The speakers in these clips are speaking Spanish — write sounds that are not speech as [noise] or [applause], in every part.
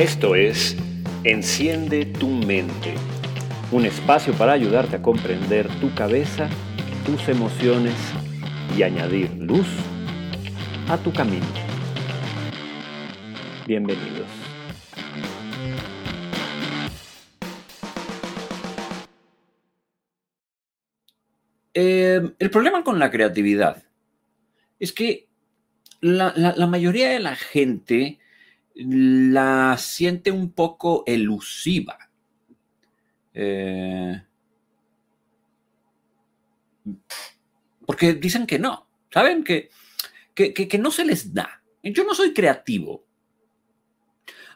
Esto es Enciende tu mente, un espacio para ayudarte a comprender tu cabeza, tus emociones y añadir luz a tu camino. Bienvenidos. Eh, el problema con la creatividad es que la, la mayoría de la gente la siente un poco elusiva. Eh, porque dicen que no, ¿saben? Que, que, no se les da. Yo no soy creativo.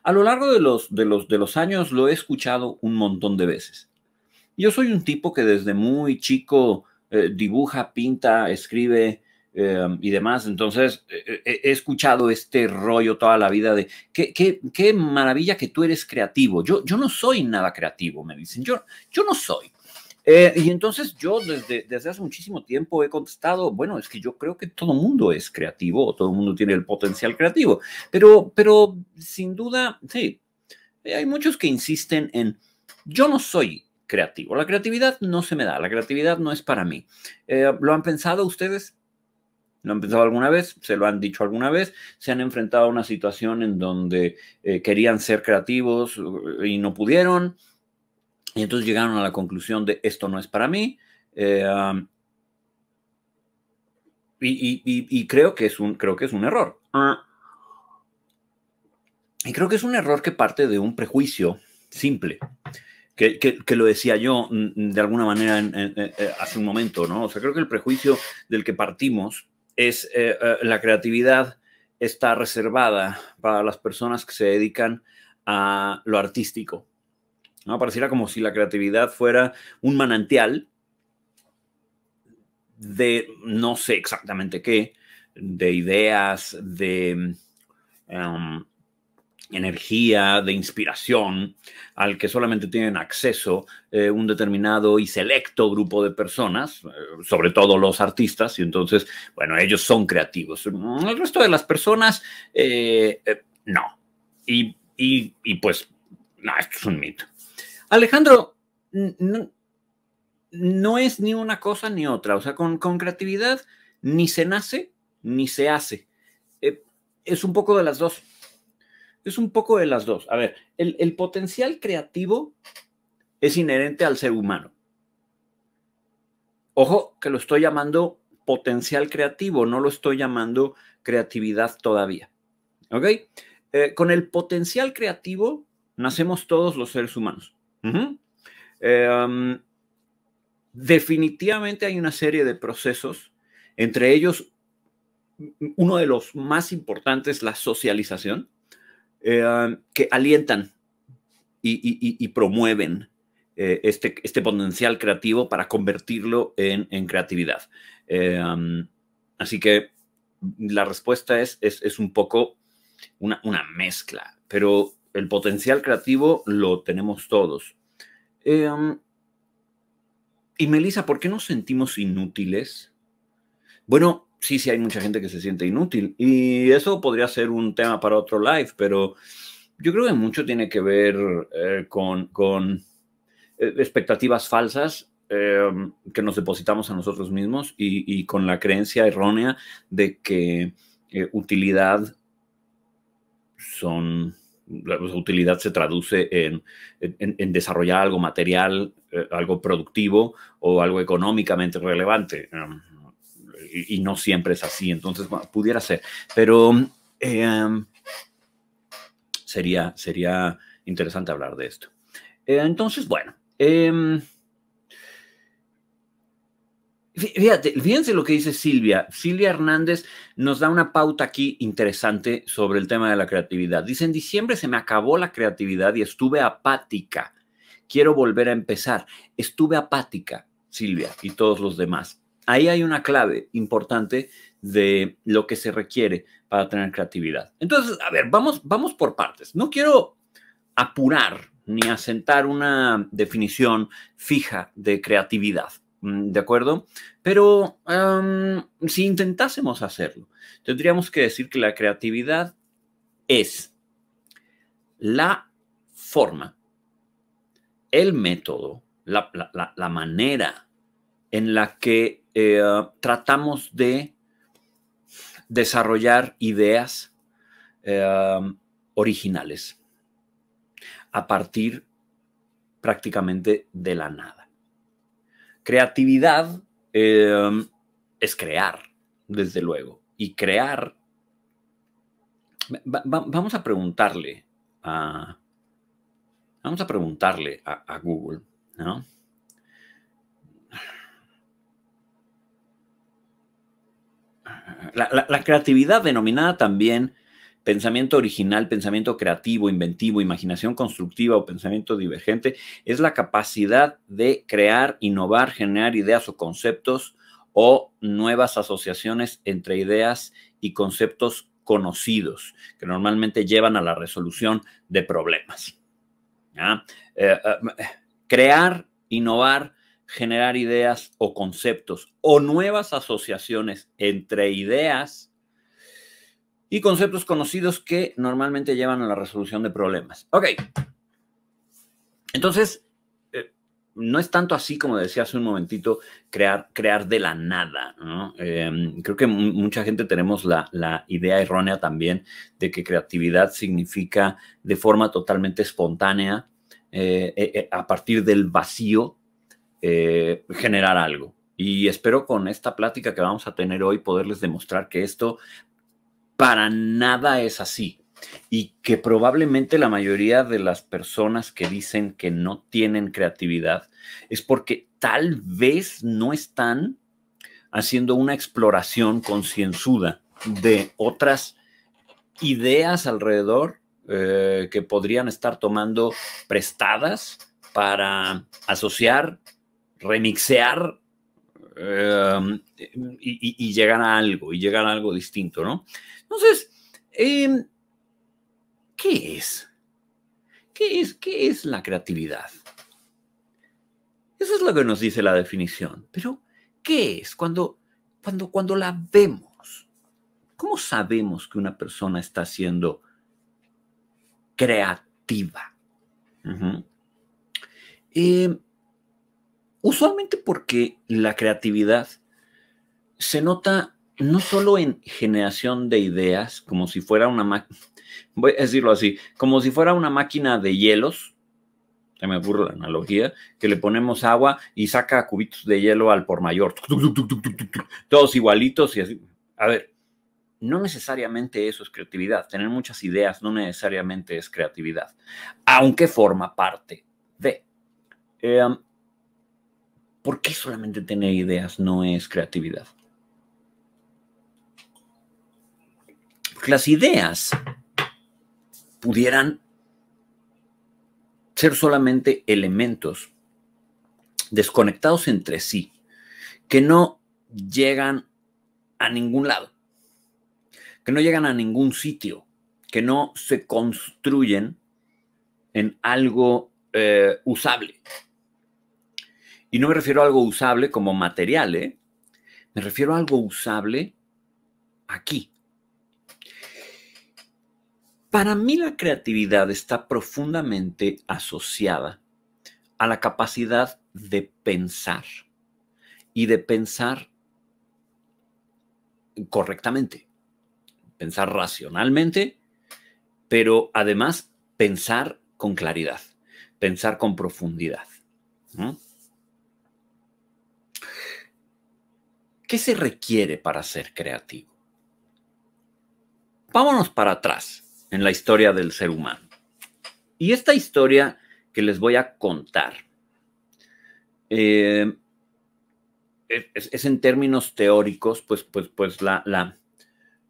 A lo largo de los, de, los, de los años lo he escuchado un montón de veces. Yo soy un tipo que desde muy chico eh, dibuja, pinta, escribe, Em, y demás. Entonces, he escuchado este rollo toda la vida de qué, qué, qué, maravilla que tú eres creativo. Yo, yo no soy nada creativo, me dicen. Yo, yo no soy. Eh, y entonces yo desde, desde hace muchísimo tiempo he contestado, bueno, es que yo creo que todo mundo es creativo, todo mundo tiene el potencial creativo, pero, pero sin duda, sí, hay muchos que insisten en, yo no soy creativo, la creatividad no se me da, la creatividad no es para mí. Eh, ¿Lo han pensado ustedes? ¿Lo han pensado alguna vez? ¿Se lo han dicho alguna vez? ¿Se han enfrentado a una situación en donde eh, querían ser creativos eh, y no pudieron? Y entonces llegaron a la conclusión de esto no es para mí. Eh, y, creo, que es un, creo que es un error. Y creo que es un error que parte de un prejuicio simple. Que, que, lo decía yo mm, de alguna manera hace un momento, ¿no? O sea, creo que el prejuicio del que partimos es eh, eh, la creatividad está reservada para las personas que se dedican a lo artístico. ¿no? Pareciera como si la creatividad fuera un manantial de no sé exactamente qué, de ideas, de em, energía, de inspiración, al que solamente tienen acceso eh, un determinado y selecto grupo de personas, eh, sobre todo los artistas, y entonces, bueno, ellos son creativos. El resto de las personas, eh, no. Y, pues, no, esto es un mito. Alejandro, no, es ni una cosa ni otra, o sea, con, con creatividad ni se nace ni se hace. es un poco de las dos es un poco de las dos. A ver, el, potencial creativo es inherente al ser humano. Ojo, que lo estoy llamando potencial creativo, no lo estoy llamando creatividad todavía. ¿Ok? Eh, con el potencial creativo nacemos todos los seres humanos. Em, definitivamente hay una serie de procesos, entre ellos uno de los más importantes, la socialización, eh, que alientan y, promueven eh, este, este, potencial creativo para convertirlo en, creatividad. Eh, así que la respuesta es, un poco una, mezcla, pero el potencial creativo lo tenemos todos. Y Melissa, ¿por qué nos sentimos inútiles? Bueno, sí, sí hay mucha gente que se siente inútil y eso podría ser un tema para otro live, pero yo creo que mucho tiene que ver eh, con, eh, expectativas falsas em, que nos depositamos a nosotros mismos y, con la creencia errónea de que eh, utilidad son, la utilidad se traduce en, desarrollar algo material, algo productivo o algo económicamente relevante. Em, y, no siempre es así, entonces pudiera ser, pero em, sería, sería interesante hablar de esto. Eh, entonces, bueno, em, Fíjate, fíjense lo que dice Silvia. Silvia Hernández nos da una pauta aquí interesante sobre el tema de la creatividad. Dice, en diciembre se me acabó la creatividad y estuve apática. Quiero volver a empezar. Estuve apática, Silvia y todos los demás ahí hay una clave importante de lo que se requiere para tener creatividad. Entonces, a ver, vamos, vamos por partes. No quiero apurar ni asentar una definición fija de creatividad, mm, ¿de acuerdo? Pero si intentásemos hacerlo, tendríamos que decir que la creatividad es la forma, el método, la, manera en la que eh, tratamos de desarrollar ideas eh, originales a partir prácticamente de la nada. Creatividad eh, es crear, desde luego, y crear. vamos a preguntarle a, vamos a preguntarle a, Google, ¿no? La, creatividad denominada también pensamiento original, pensamiento creativo, inventivo, imaginación constructiva o pensamiento divergente, es la capacidad de crear, innovar, generar ideas o conceptos o nuevas asociaciones entre ideas y conceptos conocidos que normalmente llevan a la resolución de problemas. Eh, eh, crear, innovar, generar ideas o conceptos o nuevas asociaciones entre ideas y conceptos conocidos que normalmente llevan a la resolución de problemas. Ok. Entonces, eh, no es tanto así como decía hace un momentito, crear, crear de la nada. Em, creo que mucha gente tenemos la, idea errónea también de que creatividad significa de forma totalmente espontánea, eh, eh, a partir del vacío, generar algo. Y espero con esta plática que vamos a tener hoy poderles demostrar que esto para nada es así. Y que probablemente la mayoría de las personas que dicen que no tienen creatividad es porque tal vez no están haciendo una exploración concienzuda de otras ideas alrededor eh, que podrían estar tomando prestadas para asociar, remixear eh, y, llegar a algo, y llegar a algo distinto, ¿no? Entonces, em, ¿qué es? ¿Qué es? ¿Qué es la creatividad? Eso es lo que nos dice la definición. Pero, ¿qué es? Cuando, cuando, cuando la vemos, ¿cómo sabemos que una persona está siendo creativa? Em, usualmente porque la creatividad se nota no solo en generación de ideas, como si fuera una máquina, voy a decirlo así, como si fuera una máquina de hielos, se me ocurre la analogía, que le ponemos agua y saca cubitos de hielo al por mayor, todos igualitos y así. A ver, no necesariamente eso es creatividad. Tener muchas ideas no necesariamente es creatividad, aunque forma parte de. Em, ¿Por qué solamente tener ideas no es creatividad? las ideas pudieran ser solamente elementos desconectados entre sí, que no llegan a ningún lado, que no llegan a ningún sitio, que no se construyen en algo eh, usable. Y no me refiero a algo usable como material, ¿eh? me refiero a algo usable aquí, para mí la creatividad está profundamente asociada a la capacidad de pensar y de pensar correctamente, pensar racionalmente, pero además pensar con claridad, pensar con profundidad. ¿Qué se requiere para ser creativo? Vámonos para atrás en la historia del ser humano. Y esta historia que les voy a contar eh, es, en términos teóricos, pues, pues, pues la, la,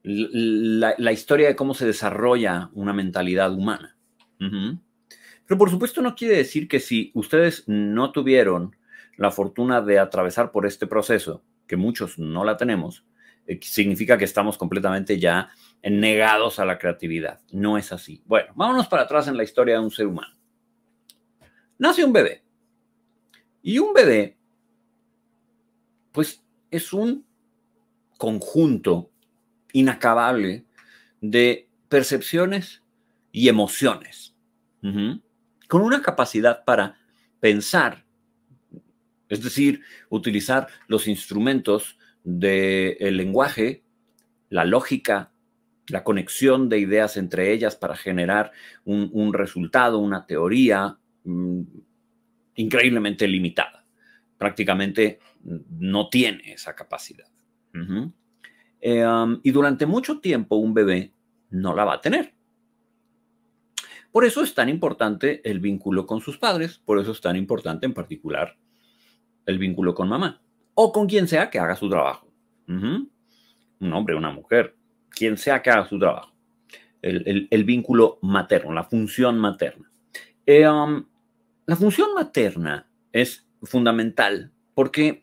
la, historia de cómo se desarrolla una mentalidad humana. Pero por supuesto no quiere decir que si ustedes no tuvieron la fortuna de atravesar por este proceso, que muchos no la tenemos, eh, significa que estamos completamente ya negados a la creatividad. No es así. Bueno, vámonos para atrás en la historia de un ser humano. Nace un bebé. Y un bebé, pues es un conjunto inacabable de percepciones y emociones. con una capacidad para pensar, es decir, utilizar los instrumentos del lenguaje, la lógica, la conexión de ideas entre ellas para generar un, resultado, una teoría mm, increíblemente limitada. Prácticamente no tiene esa capacidad. Eh, y durante mucho tiempo un bebé no la va a tener. Por eso es tan importante el vínculo con sus padres, por eso es tan importante en particular el vínculo con mamá o con quien sea que haga su trabajo. Un hombre, una mujer, quien sea que haga su trabajo. El, vínculo materno, la función materna. Eh, um, la función materna es fundamental porque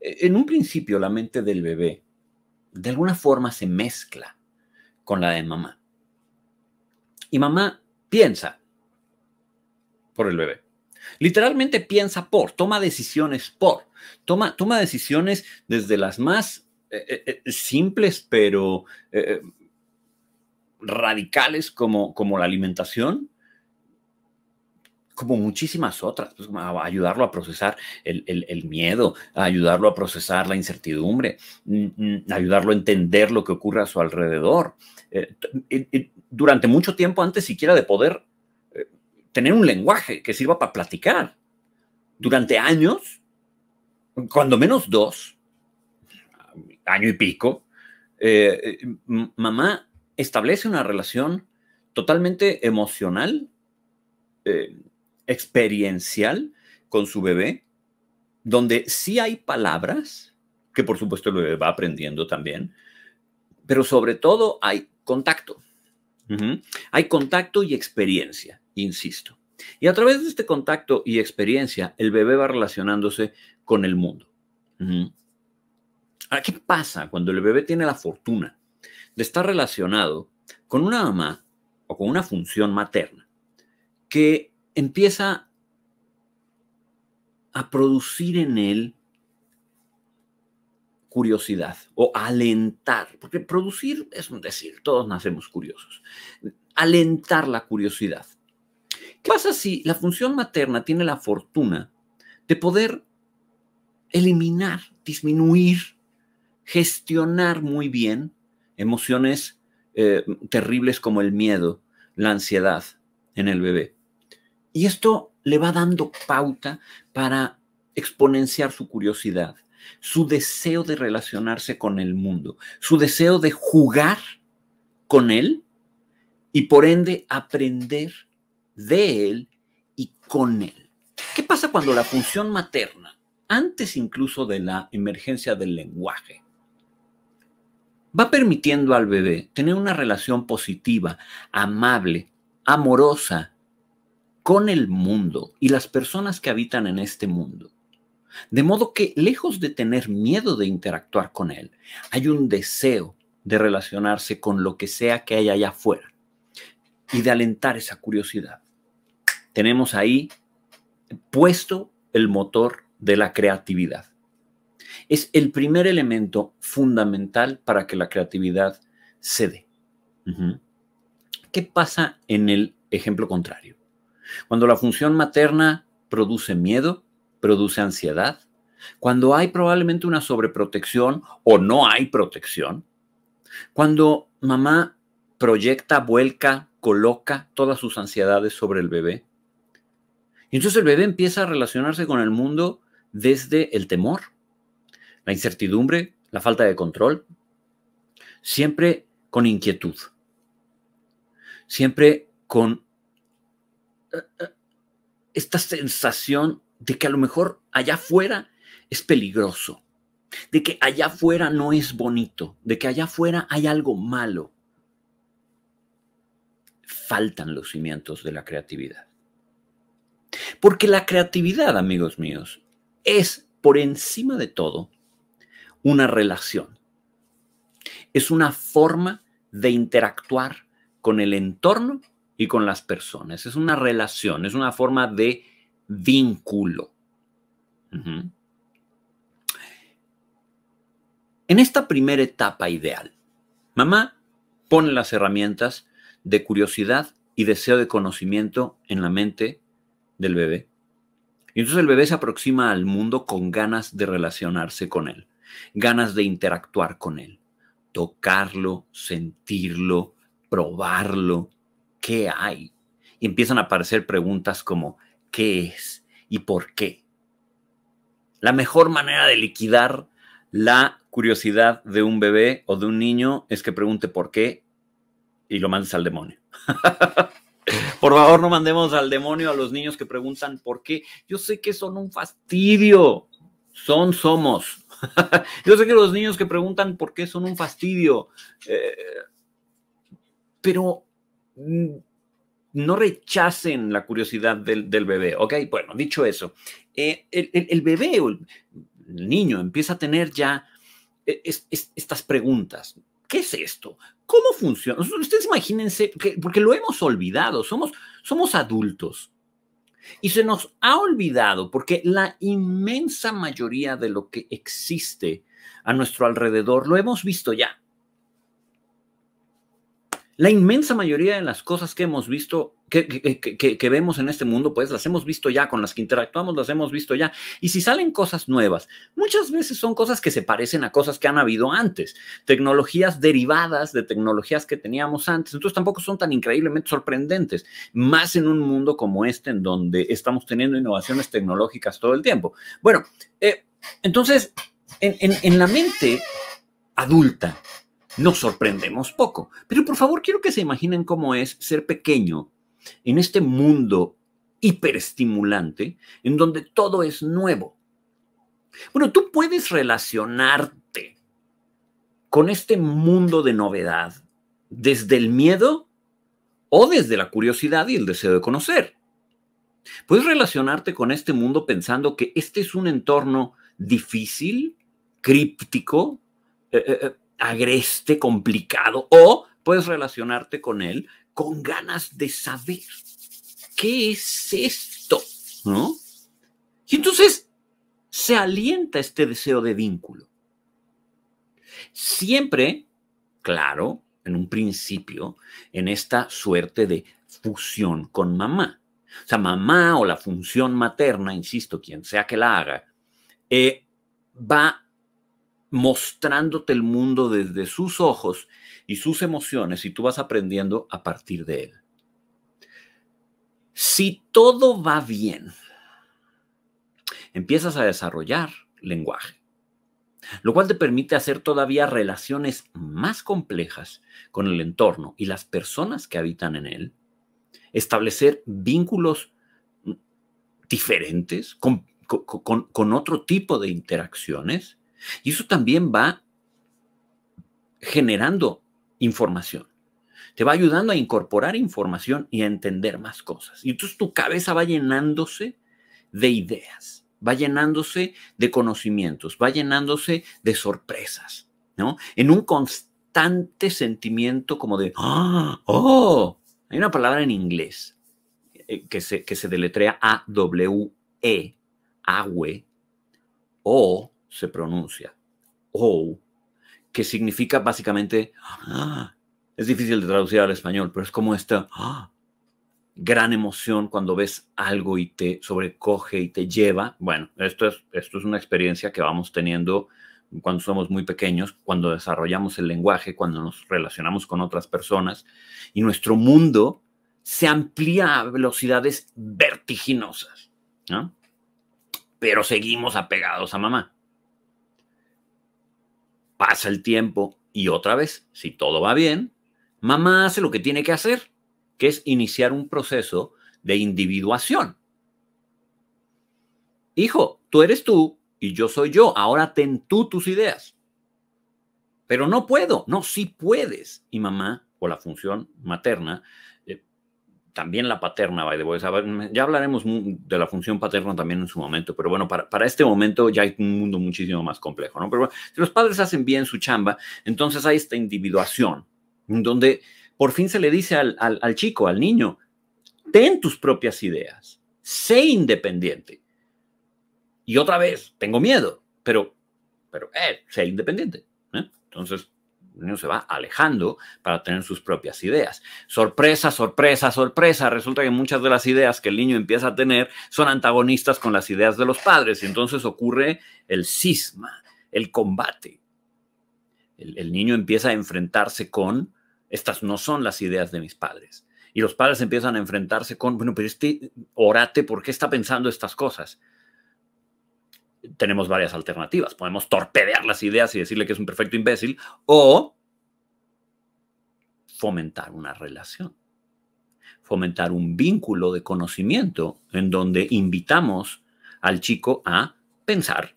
eh, en un principio la mente del bebé de alguna forma se mezcla con la de mamá. Y mamá piensa por el bebé. Literalmente piensa por, toma decisiones por, toma, toma decisiones desde las más eh, eh, simples pero radicales como, como la alimentación, como muchísimas otras, pues, ayudarlo a procesar el, miedo, ayudarlo a procesar la incertidumbre, mm, ayudarlo a entender lo que ocurre a su alrededor. Eh, durante mucho tiempo antes siquiera de poder eh, tener un lenguaje que sirva para platicar. Durante años, cuando menos dos, año y pico, eh, mamá establece una relación totalmente emocional, experiencial con su bebé, donde sí hay palabras, que por supuesto el bebé va aprendiendo también, pero sobre todo hay contacto. Hay contacto y experiencia, insisto. Y a través de este contacto y experiencia, el bebé va relacionándose con el mundo. Ahora, ¿qué pasa cuando el bebé tiene la fortuna de estar relacionado con una mamá o con una función materna que empieza a producir en él curiosidad o alentar, porque producir es decir, todos nacemos curiosos, alentar la curiosidad. ¿Qué pasa si la función materna tiene la fortuna de poder eliminar, disminuir, gestionar muy bien emociones eh, terribles como el miedo, la ansiedad en el bebé? Y esto le va dando pauta para exponenciar su curiosidad, su deseo de relacionarse con el mundo, su deseo de jugar con él y por ende aprender de él y con él. ¿Qué pasa cuando la función materna, antes incluso de la emergencia del lenguaje, va permitiendo al bebé tener una relación positiva, amable, amorosa con el mundo y las personas que habitan en este mundo. De modo que, lejos de tener miedo de interactuar con él, hay un deseo de relacionarse con lo que sea que haya allá afuera y de alentar esa curiosidad. Tenemos ahí puesto el motor de la creatividad. Es el primer elemento fundamental para que la creatividad se dé. ¿Qué pasa en el ejemplo contrario? Cuando la función materna produce miedo, produce ansiedad, cuando hay probablemente una sobreprotección o no hay protección, cuando mamá proyecta, vuelca, coloca todas sus ansiedades sobre el bebé. Y entonces el bebé empieza a relacionarse con el mundo desde el temor, la incertidumbre, la falta de control, siempre con inquietud, siempre con esta sensación de que a lo mejor allá afuera es peligroso, de que allá afuera no es bonito, de que allá afuera hay algo malo. Faltan los cimientos de la creatividad. Porque la creatividad, amigos míos, es por encima de todo una relación. Es una forma de interactuar con el entorno y con las personas. Es una relación, es una forma de vínculo. En esta primera etapa ideal, mamá pone las herramientas de curiosidad y deseo de conocimiento en la mente del bebé. Y entonces el bebé se aproxima al mundo con ganas de relacionarse con él, ganas de interactuar con él, tocarlo, sentirlo, probarlo, ¿qué hay? Y empiezan a aparecer preguntas como ¿qué es y por qué? La mejor manera de liquidar la curiosidad de un bebé o de un niño es que pregunte por qué y lo mandes al demonio. [laughs] por favor, no mandemos al demonio a los niños que preguntan por qué. Yo sé que son un fastidio. Son, somos. [laughs] Yo sé que los niños que preguntan por qué son un fastidio. Eh, pero no rechacen la curiosidad del, bebé, ¿ok? Bueno, dicho eso, eh, el, bebé o el, niño empieza a tener ya eh, estas preguntas. ¿Qué es esto? ¿Cómo funciona? Ustedes imagínense, porque lo hemos olvidado, somos, somos adultos. Y se nos ha olvidado porque la inmensa mayoría de lo que existe a nuestro alrededor lo hemos visto ya. La inmensa mayoría de las cosas que hemos visto, que, vemos en este mundo, pues las hemos visto ya, con las que interactuamos las hemos visto ya. Y si salen cosas nuevas, muchas veces son cosas que se parecen a cosas que han habido antes, tecnologías derivadas de tecnologías que teníamos antes. Entonces tampoco son tan increíblemente sorprendentes, más en un mundo como este, en donde estamos teniendo innovaciones tecnológicas todo el tiempo. Bueno, eh, entonces, en la mente adulta, nos sorprendemos poco. Pero por favor, quiero que se imaginen cómo es ser pequeño en este mundo hiperestimulante en donde todo es nuevo. Bueno, tú puedes relacionarte con este mundo de novedad desde el miedo o desde la curiosidad y el deseo de conocer. Puedes relacionarte con este mundo pensando que este es un entorno difícil, críptico, eh, eh, eh, agreste, complicado, o puedes relacionarte con él con ganas de saber qué es esto, ¿no? Y entonces se alienta este deseo de vínculo. Siempre, claro, en un principio, en esta suerte de fusión con mamá. O sea, mamá o la función materna, insisto, quien sea que la haga, eh, va mostrándote el mundo desde sus ojos y sus emociones y tú vas aprendiendo a partir de él. Si todo va bien, empiezas a desarrollar lenguaje, lo cual te permite hacer todavía relaciones más complejas con el entorno y las personas que habitan en él, establecer vínculos diferentes con, con otro tipo de interacciones y eso también va generando información. Te va ayudando a incorporar información y a entender más cosas. Y entonces tu cabeza va llenándose de ideas, va llenándose de conocimientos, va llenándose de sorpresas, ¿no? En un constante sentimiento como de, ¡ah! ¡oh! Hay una palabra en inglés eh, que se, que se deletrea A-W-E, AWE, o se pronuncia. O, que significa básicamente, ah, es difícil de traducir al español, pero es como esta ah, gran emoción cuando ves algo y te sobrecoge y te lleva. Bueno, esto es, esto es una experiencia que vamos teniendo cuando somos muy pequeños, cuando desarrollamos el lenguaje, cuando nos relacionamos con otras personas y nuestro mundo se amplía a velocidades vertiginosas, Pero seguimos apegados a mamá. Pasa el tiempo y otra vez, si todo va bien, mamá hace lo que tiene que hacer, que es iniciar un proceso de individuación. Hijo, tú eres tú y yo soy yo. Ahora ten tú tus ideas. Pero no puedo. No, sí puedes. Y mamá, o la función materna, también la paterna, by the way. Ya hablaremos de la función paterna también en su momento, pero bueno, para, para, este momento ya hay un mundo muchísimo más complejo, ¿no? Pero bueno, si los padres hacen bien su chamba, entonces hay esta individuación, donde por fin se le dice al, al, chico, al niño, ten tus propias ideas, sé independiente. Y otra vez, tengo miedo, pero, pero, eh, sé independiente. ¿eh? Entonces, El niño se va alejando para tener sus propias ideas. Sorpresa, sorpresa, sorpresa. Resulta que muchas de las ideas que el niño empieza a tener son antagonistas con las ideas de los padres y entonces ocurre el cisma, el combate. El, el niño empieza a enfrentarse con, estas no son las ideas de mis padres. Y los padres empiezan a enfrentarse con, bueno, pero este orate, ¿por qué está pensando estas cosas? Tenemos varias alternativas. Podemos torpedear las ideas y decirle que es un perfecto imbécil o fomentar una relación, fomentar un vínculo de conocimiento en donde invitamos al chico a pensar.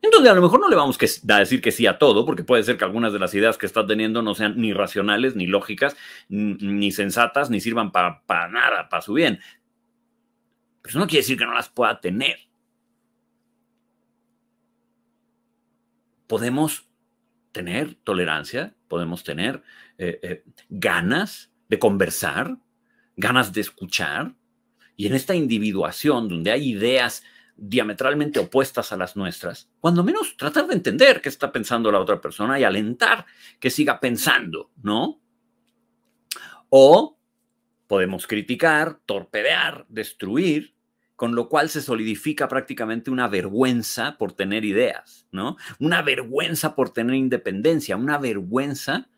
Entonces, a lo mejor no le vamos a decir que sí a todo, porque puede ser que algunas de las ideas que está teniendo no sean ni racionales, ni lógicas, ni sensatas, ni sirvan para, nada, para su bien. Pero eso no quiere decir que no las pueda tener. Podemos tener tolerancia, podemos tener eh, eh, ganas de conversar, ganas de escuchar, y en esta individuación donde hay ideas diametralmente opuestas a las nuestras, cuando menos tratar de entender qué está pensando la otra persona y alentar que siga pensando, ¿no? O podemos criticar, torpedear, destruir, con lo cual se solidifica prácticamente una vergüenza por tener ideas, ¿no? Una vergüenza por tener independencia, una vergüenza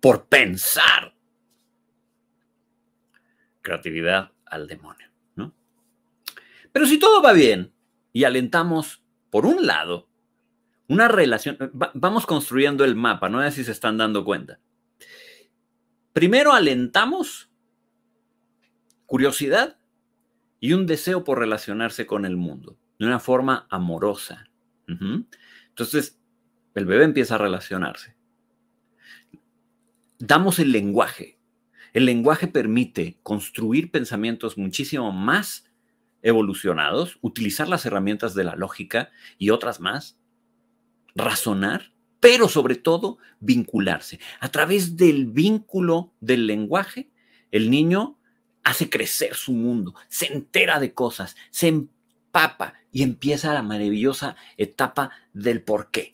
por pensar. Creatividad al demonio, ¿no? Pero si todo va bien y alentamos, por un lado, una relación, vamos construyendo el mapa, no sé si se están dando cuenta. Primero alentamos curiosidad y un deseo por relacionarse con el mundo de una forma amorosa. Entonces, el bebé empieza a relacionarse. Damos el lenguaje. El lenguaje permite construir pensamientos muchísimo más evolucionados, utilizar las herramientas de la lógica y otras más, razonar, pero sobre todo vincularse. A través del vínculo del lenguaje, el niño hace crecer su mundo, se entera de cosas, se empapa y empieza la maravillosa etapa del por qué.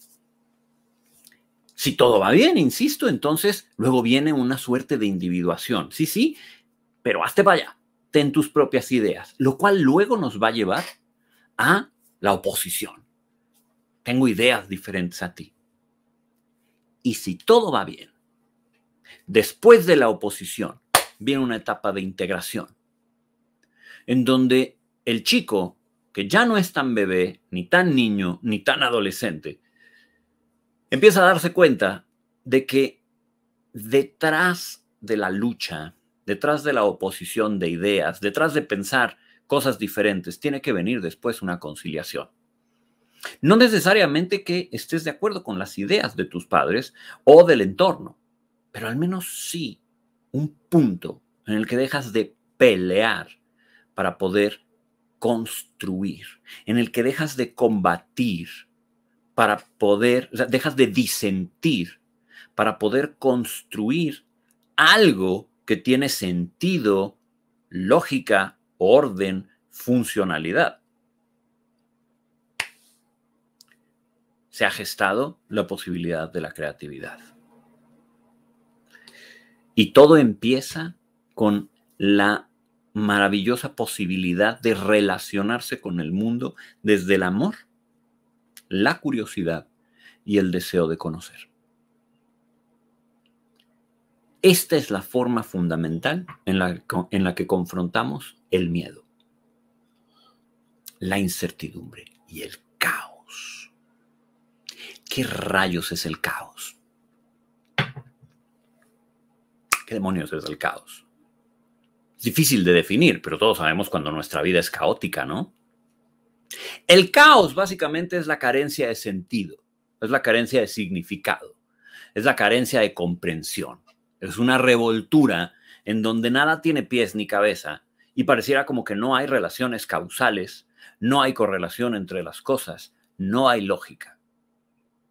Si todo va bien, insisto, entonces luego viene una suerte de individuación. Sí, sí, pero hazte para allá, ten tus propias ideas, lo cual luego nos va a llevar a la oposición. Tengo ideas diferentes a ti. Y si todo va bien, después de la oposición, viene una etapa de integración, en donde el chico, que ya no es tan bebé, ni tan niño, ni tan adolescente, empieza a darse cuenta de que detrás de la lucha, detrás de la oposición de ideas, detrás de pensar cosas diferentes, tiene que venir después una conciliación. No necesariamente que estés de acuerdo con las ideas de tus padres o del entorno, pero al menos sí un punto en el que dejas de pelear para poder construir, en el que dejas de combatir para poder, dejas de disentir para poder construir algo que tiene sentido, lógica, orden, funcionalidad. Se ha gestado la posibilidad de la creatividad. Y todo empieza con la maravillosa posibilidad de relacionarse con el mundo desde el amor, la curiosidad y el deseo de conocer. Esta es la forma fundamental en la, en la que confrontamos el miedo, la incertidumbre y el caos. ¿Qué rayos es el caos? ¿Qué demonios es el caos? Es difícil de definir, pero todos sabemos cuando nuestra vida es caótica, ¿no? El caos básicamente es la carencia de sentido, es la carencia de significado, es la carencia de comprensión. Es una revoltura en donde nada tiene pies ni cabeza y pareciera como que no hay relaciones causales, no hay correlación entre las cosas, no hay lógica.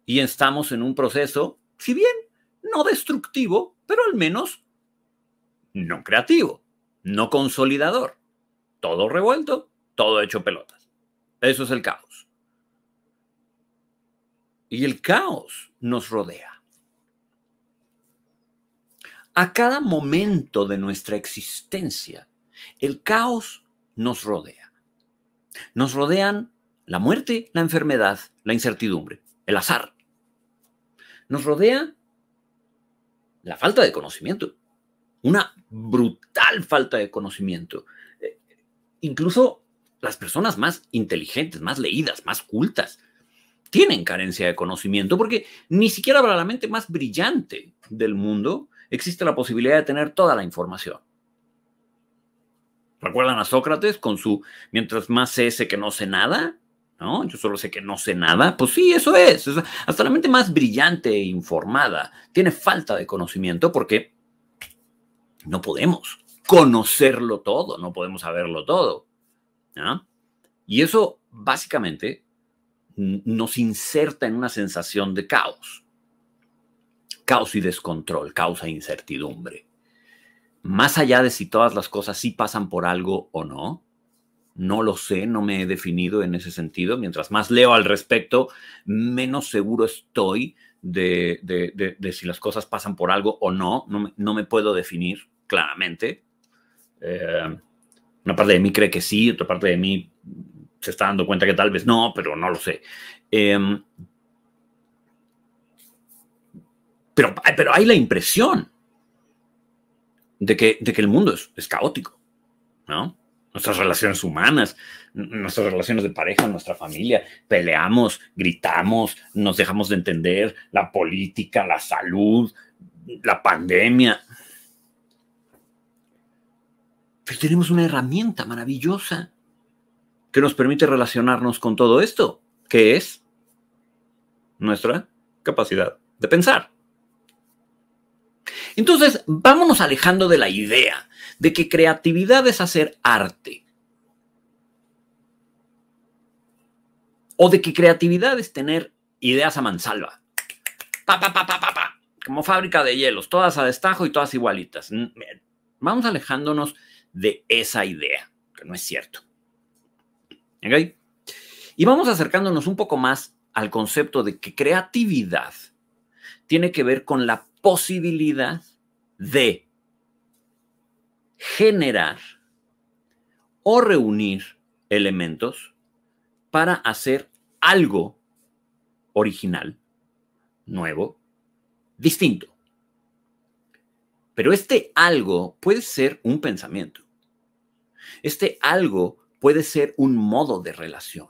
Y estamos en un proceso, si bien no destructivo, pero al menos no creativo, no consolidador. Todo revuelto, todo hecho pelotas. Eso es el caos. Y el caos nos rodea. A cada momento de nuestra existencia, el caos nos rodea. Nos rodean la muerte, la enfermedad, la incertidumbre, el azar. Nos rodea la falta de conocimiento, una brutal falta de conocimiento. Eh, incluso las personas más inteligentes, más leídas, más cultas, tienen carencia de conocimiento porque ni siquiera para la mente más brillante del mundo existe la posibilidad de tener toda la información. ¿Recuerdan a Sócrates con su mientras más sé, sé que no sé nada? ¿No? Yo solo sé que no sé nada. Pues sí, eso es. Hasta la mente más brillante e informada tiene falta de conocimiento porque no podemos conocerlo todo, no podemos saberlo todo. Y eso básicamente nos inserta en una sensación de caos. Caos y descontrol, causa incertidumbre. Más allá de si todas las cosas sí pasan por algo o no, no lo sé, no me he definido en ese sentido. Mientras más leo al respecto, menos seguro estoy de, si las cosas pasan por algo o no. No me, puedo definir claramente. Eh, una parte de mí cree que sí, otra parte de mí se está dando cuenta que tal vez no, pero no lo sé. Em, pero, pero hay la impresión de que, de que el mundo es, es caótico, ¿no? Nuestras relaciones humanas, nuestras relaciones de pareja, nuestra familia, peleamos, gritamos, nos dejamos de entender, la política, la salud, la pandemia. Pero tenemos una herramienta maravillosa que nos permite relacionarnos con todo esto, que es nuestra capacidad de pensar. Entonces, vámonos alejando de la idea de que creatividad es hacer arte. O de que creatividad es tener ideas a mansalva. Pa, pa, pa, pa, pa, pa. Como fábrica de hielos, todas a destajo y todas igualitas. Vamos alejándonos de esa idea, que no es cierto. Y vamos acercándonos un poco más al concepto de que creatividad tiene que ver con la posibilidad de generar o reunir elementos para hacer algo original, nuevo, distinto. Pero este algo puede ser un pensamiento. Este algo puede ser un modo de relación,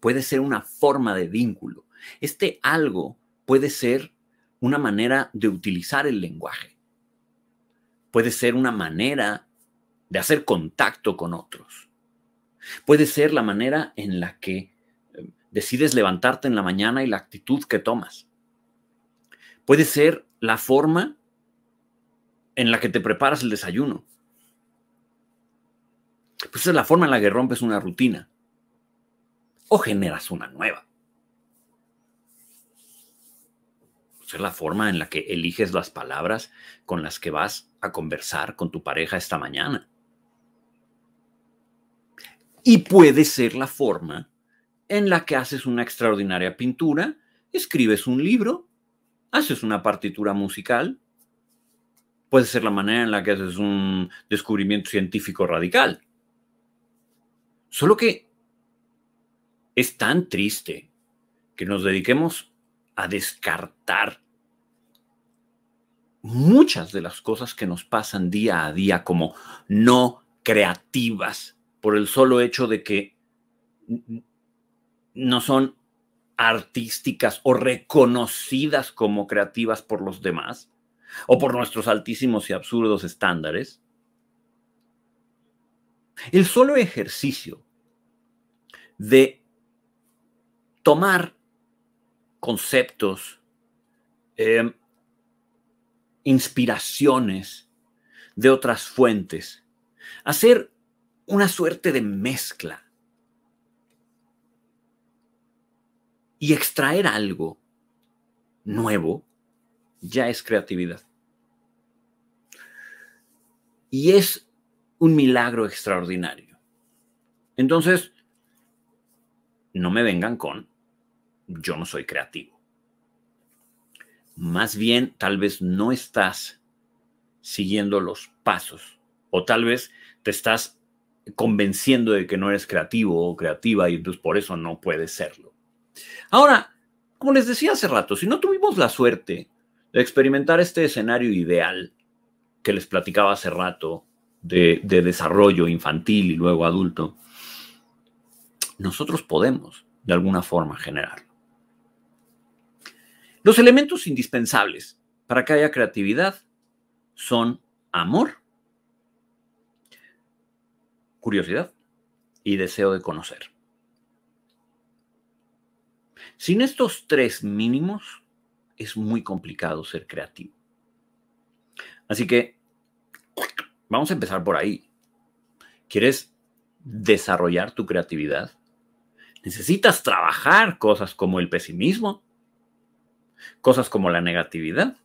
puede ser una forma de vínculo. Este algo puede ser una manera de utilizar el lenguaje. Puede ser una manera de hacer contacto con otros. Puede ser la manera en la que eh, decides levantarte en la mañana y la actitud que tomas. Puede ser la forma en la que te preparas el desayuno. Pues es la forma en la que rompes una rutina o generas una nueva. Esa es la forma en la que eliges las palabras con las que vas a conversar con tu pareja esta mañana. Y puede ser la forma en la que haces una extraordinaria pintura, escribes un libro, haces una partitura musical. Puede ser la manera en la que haces un descubrimiento científico radical. Solo que es tan triste que nos dediquemos a descartar muchas de las cosas que nos pasan día a día como no creativas por el solo hecho de que no son artísticas o reconocidas como creativas por los demás o por nuestros altísimos y absurdos estándares. El solo ejercicio de tomar conceptos, em, inspiraciones de otras fuentes, hacer una suerte de mezcla y extraer algo nuevo, ya es creatividad. Y es un milagro extraordinario. Entonces, no me vengan con, yo no soy creativo. Más bien, tal vez no estás siguiendo los pasos. O tal vez te estás convenciendo de que no eres creativo o creativa y entonces por eso no puedes serlo. Ahora, como les decía hace rato, si no tuvimos la suerte de experimentar este escenario ideal que les platicaba hace rato de, de desarrollo infantil y luego adulto, nosotros podemos de alguna forma generarlo. Los elementos indispensables para que haya creatividad son amor, curiosidad y deseo de conocer. Sin estos tres mínimos es muy complicado ser creativo. Así que vamos a empezar por ahí. ¿Quieres desarrollar tu creatividad? Necesitas trabajar cosas como el pesimismo, cosas como la negatividad,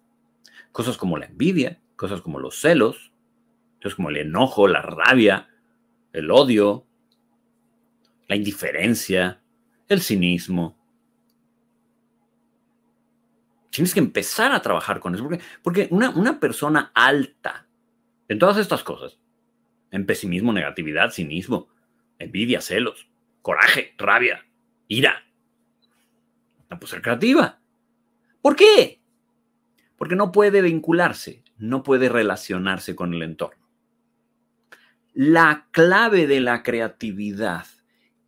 cosas como la envidia, cosas como los celos, cosas como el enojo, la rabia, el odio, la indiferencia, el cinismo. Tienes que empezar a trabajar con eso, porque, porque una, una persona alta en todas estas cosas, en pesimismo, negatividad, cinismo, envidia, celos, coraje, rabia, ira, no puede ser creativa. ¿Por qué? Porque no puede vincularse, no puede relacionarse con el entorno. La clave de la creatividad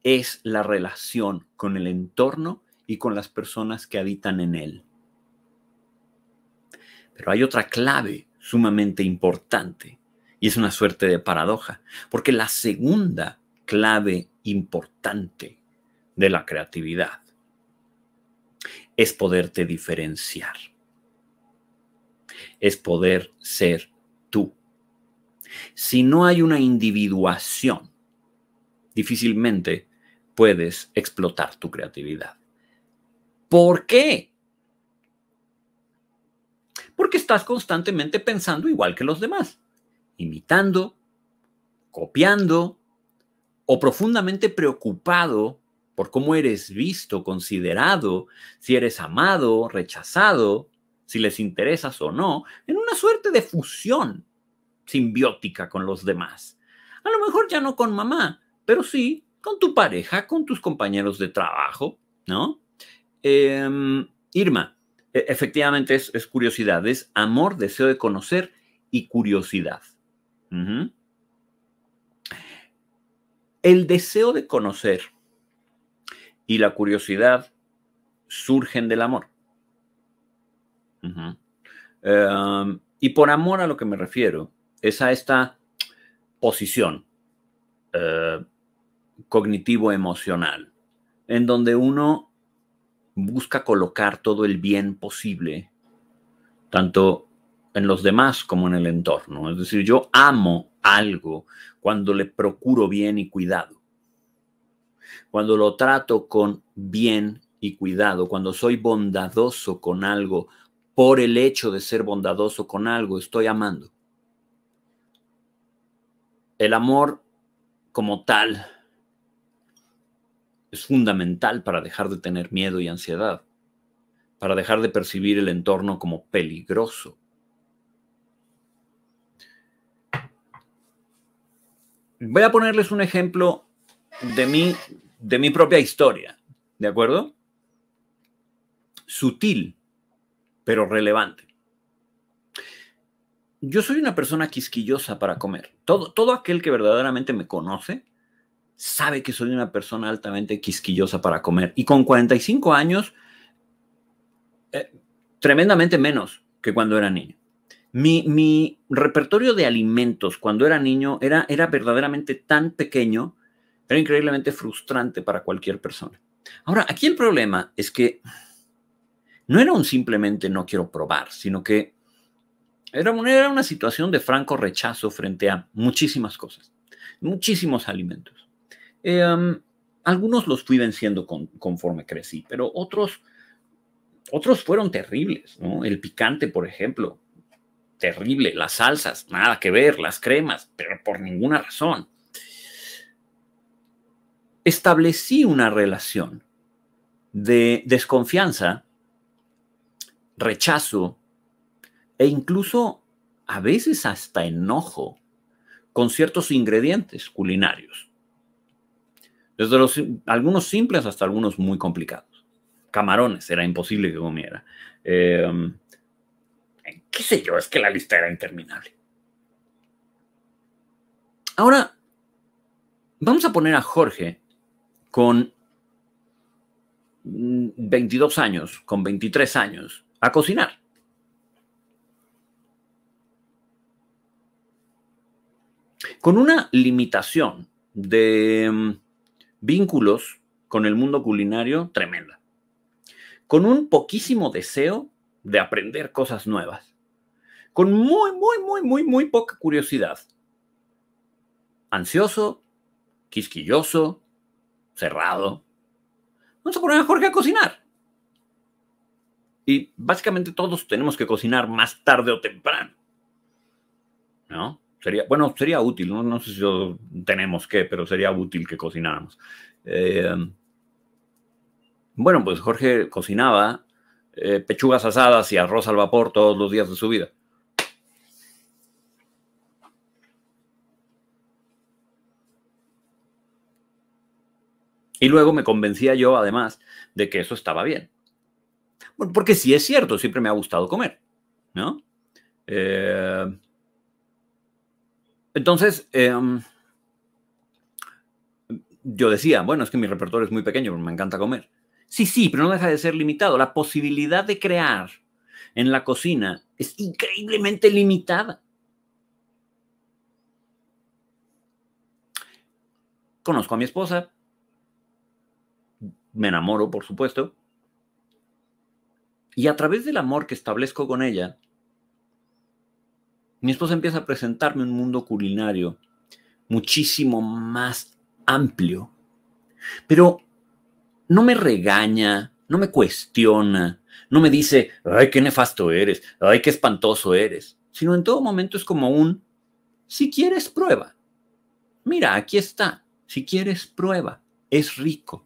es la relación con el entorno y con las personas que habitan en él. Pero hay otra clave sumamente importante y es una suerte de paradoja, porque la segunda clave importante de la creatividad es poderte diferenciar es poder ser tú. Si no hay una individuación, difícilmente puedes explotar tu creatividad. ¿Por qué? Porque estás constantemente pensando igual que los demás, imitando, copiando o profundamente preocupado por cómo eres visto, considerado, si eres amado, rechazado, si les interesas o no, en una suerte de fusión simbiótica con los demás. A lo mejor ya no con mamá, pero sí con tu pareja, con tus compañeros de trabajo, ¿no? Em, Irma, e, efectivamente es, curiosidad, es amor, deseo de conocer y curiosidad. El deseo de conocer y la curiosidad surgen del amor. Em, y por amor a lo que me refiero es a esta posición eh, cognitivo-emocional, en donde uno busca colocar todo el bien posible, tanto en los demás como en el entorno. Es decir, yo amo algo cuando le procuro bien y cuidado, cuando lo trato con bien y cuidado, cuando soy bondadoso con algo por el hecho de ser bondadoso con algo, estoy amando. El amor como tal es fundamental para dejar de tener miedo y ansiedad, para dejar de percibir el entorno como peligroso. Voy a ponerles un ejemplo de mi, de mi propia historia, ¿de acuerdo? Sutil pero relevante. Yo soy una persona quisquillosa para comer. Todo, todo aquel que verdaderamente me conoce sabe que soy una persona altamente quisquillosa para comer. Y con 45 años, eh, tremendamente menos que cuando era niño. Mi, mi, repertorio de alimentos cuando era niño era, era verdaderamente tan pequeño, era increíblemente frustrante para cualquier persona. Ahora, aquí el problema es que no era un simplemente no quiero probar, sino que era una, era una situación de franco rechazo frente a muchísimas cosas, muchísimos alimentos. Em, algunos los fui venciendo conforme crecí, pero otros, otros fueron terribles. El picante, por ejemplo, terrible. Las salsas, nada que ver. Las cremas, pero por ninguna razón. Establecí una relación de desconfianza rechazo e incluso a veces hasta enojo con ciertos ingredientes culinarios. Desde los, algunos simples hasta algunos muy complicados. Camarones, era imposible que comiera. Em, qué sé yo, es que la lista era interminable. Ahora, vamos a poner a Jorge con 22 años, con 23 años, a cocinar. Con una limitación de mm, vínculos con el mundo culinario tremenda. Con un poquísimo deseo de aprender cosas nuevas. Con muy, muy, muy, muy, muy poca curiosidad. Ansioso, quisquilloso, cerrado. Vamos a poner a Jorge a cocinar. Y básicamente todos tenemos que cocinar más tarde o temprano. ¿No? Sería, bueno, sería útil, no, sé si tenemos que, pero sería útil que cocináramos. Eh, bueno, pues Jorge cocinaba eh, pechugas asadas y arroz al vapor todos los días de su vida. Y luego me convencía yo, además, de que eso estaba bien. porque sí es cierto, siempre me ha gustado comer, ¿no? Eh, entonces, em, yo decía, bueno, es que mi repertorio es muy pequeño, me encanta comer. Sí, sí, pero no deja de ser limitado. La posibilidad de crear en la cocina es increíblemente limitada. Conozco a mi esposa, me enamoro, por supuesto, y a través del amor que establezco con ella, mi esposa empieza a presentarme un mundo culinario muchísimo más amplio, pero no me regaña, no me cuestiona, no me dice, ay, qué nefasto eres, ay, qué espantoso eres, sino en todo momento es como un, si quieres, prueba. Mira, aquí está, si quieres, prueba, es rico.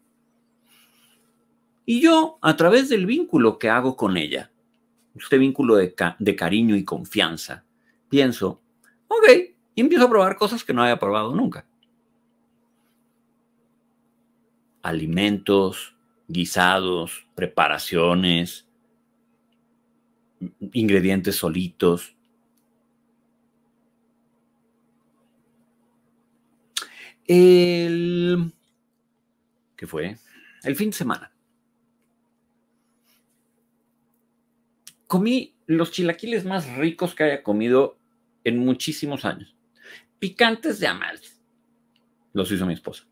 Y yo, a través del vínculo que hago con ella, este vínculo de, cariño y confianza, pienso, ok, y empiezo a probar cosas que no había probado nunca. Alimentos, guisados, preparaciones, ingredientes solitos. El... ¿Qué fue? El fin de semana. Comí los chilaquiles más ricos que haya comido en muchísimos años. Picantes de amales. Los hizo mi esposa.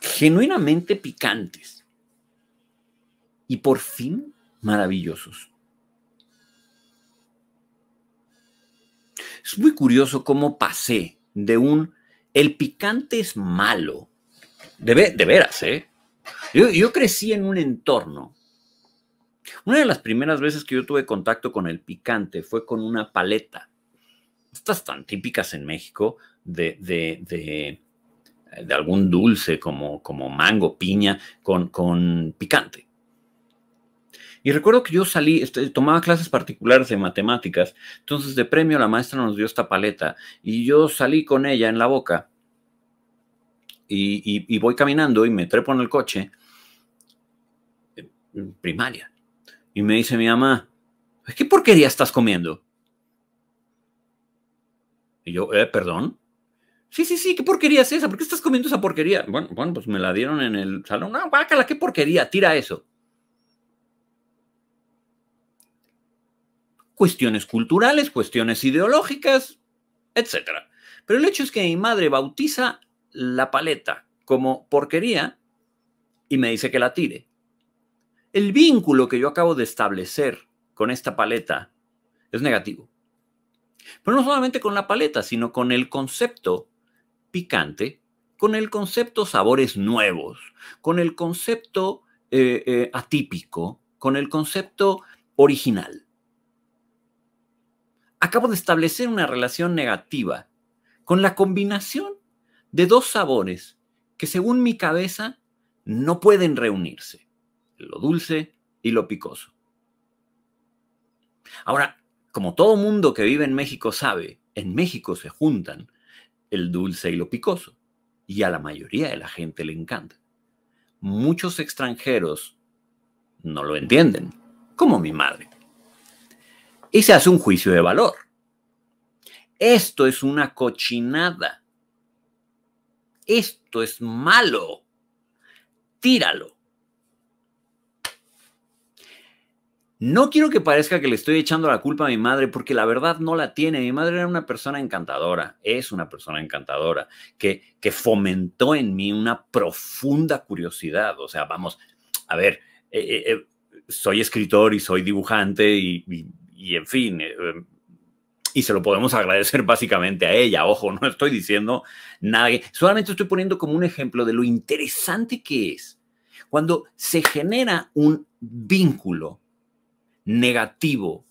Genuinamente picantes. Y por fin maravillosos. Es muy curioso cómo pasé de un el picante es malo. De, de veras, ¿eh? Yo, yo crecí en un entorno una de las primeras veces que yo tuve contacto con el picante fue con una paleta. Estas tan típicas en México de, de, algún dulce como, como mango, piña, con, con picante. Y recuerdo que yo salí, este, tomaba clases particulares de matemáticas, entonces de premio la maestra nos dio esta paleta y yo salí con ella en la boca y, y voy caminando y me trepo en el coche, primaria, y me dice mi mamá, ¿qué porquería estás comiendo? Y yo, eh, perdón. Sí, sí, sí, ¿qué porquería es esa? ¿Por qué estás comiendo esa porquería? Bueno, bueno, pues me la dieron en el salón. No, guácala, qué porquería, tira eso. Cuestiones culturales, cuestiones ideológicas, etc. Pero el hecho es que mi madre bautiza la paleta como porquería y me dice que la tire. El vínculo que yo acabo de establecer con esta paleta es negativo. Pero no solamente con la paleta, sino con el concepto picante, con el concepto sabores nuevos, con el concepto eh, eh, atípico, con el concepto original. Acabo de establecer una relación negativa con la combinación de dos sabores que según mi cabeza no pueden reunirse lo dulce y lo picoso. Ahora, como todo mundo que vive en México sabe, en México se juntan el dulce y lo picoso. Y a la mayoría de la gente le encanta. Muchos extranjeros no lo entienden, como mi madre. Y se hace un juicio de valor. Esto es una cochinada. Esto es malo. Tíralo. No quiero que parezca que le estoy echando la culpa a mi madre porque la verdad no la tiene. Mi madre era una persona encantadora, es una persona encantadora, que, que fomentó en mí una profunda curiosidad. O sea, vamos, a ver, eh, eh, eh, soy escritor y soy dibujante y, y en fin, y se lo podemos agradecer básicamente a ella. Ojo, no estoy diciendo nada, solamente estoy poniendo como un ejemplo de lo interesante que es cuando se genera un vínculo negativo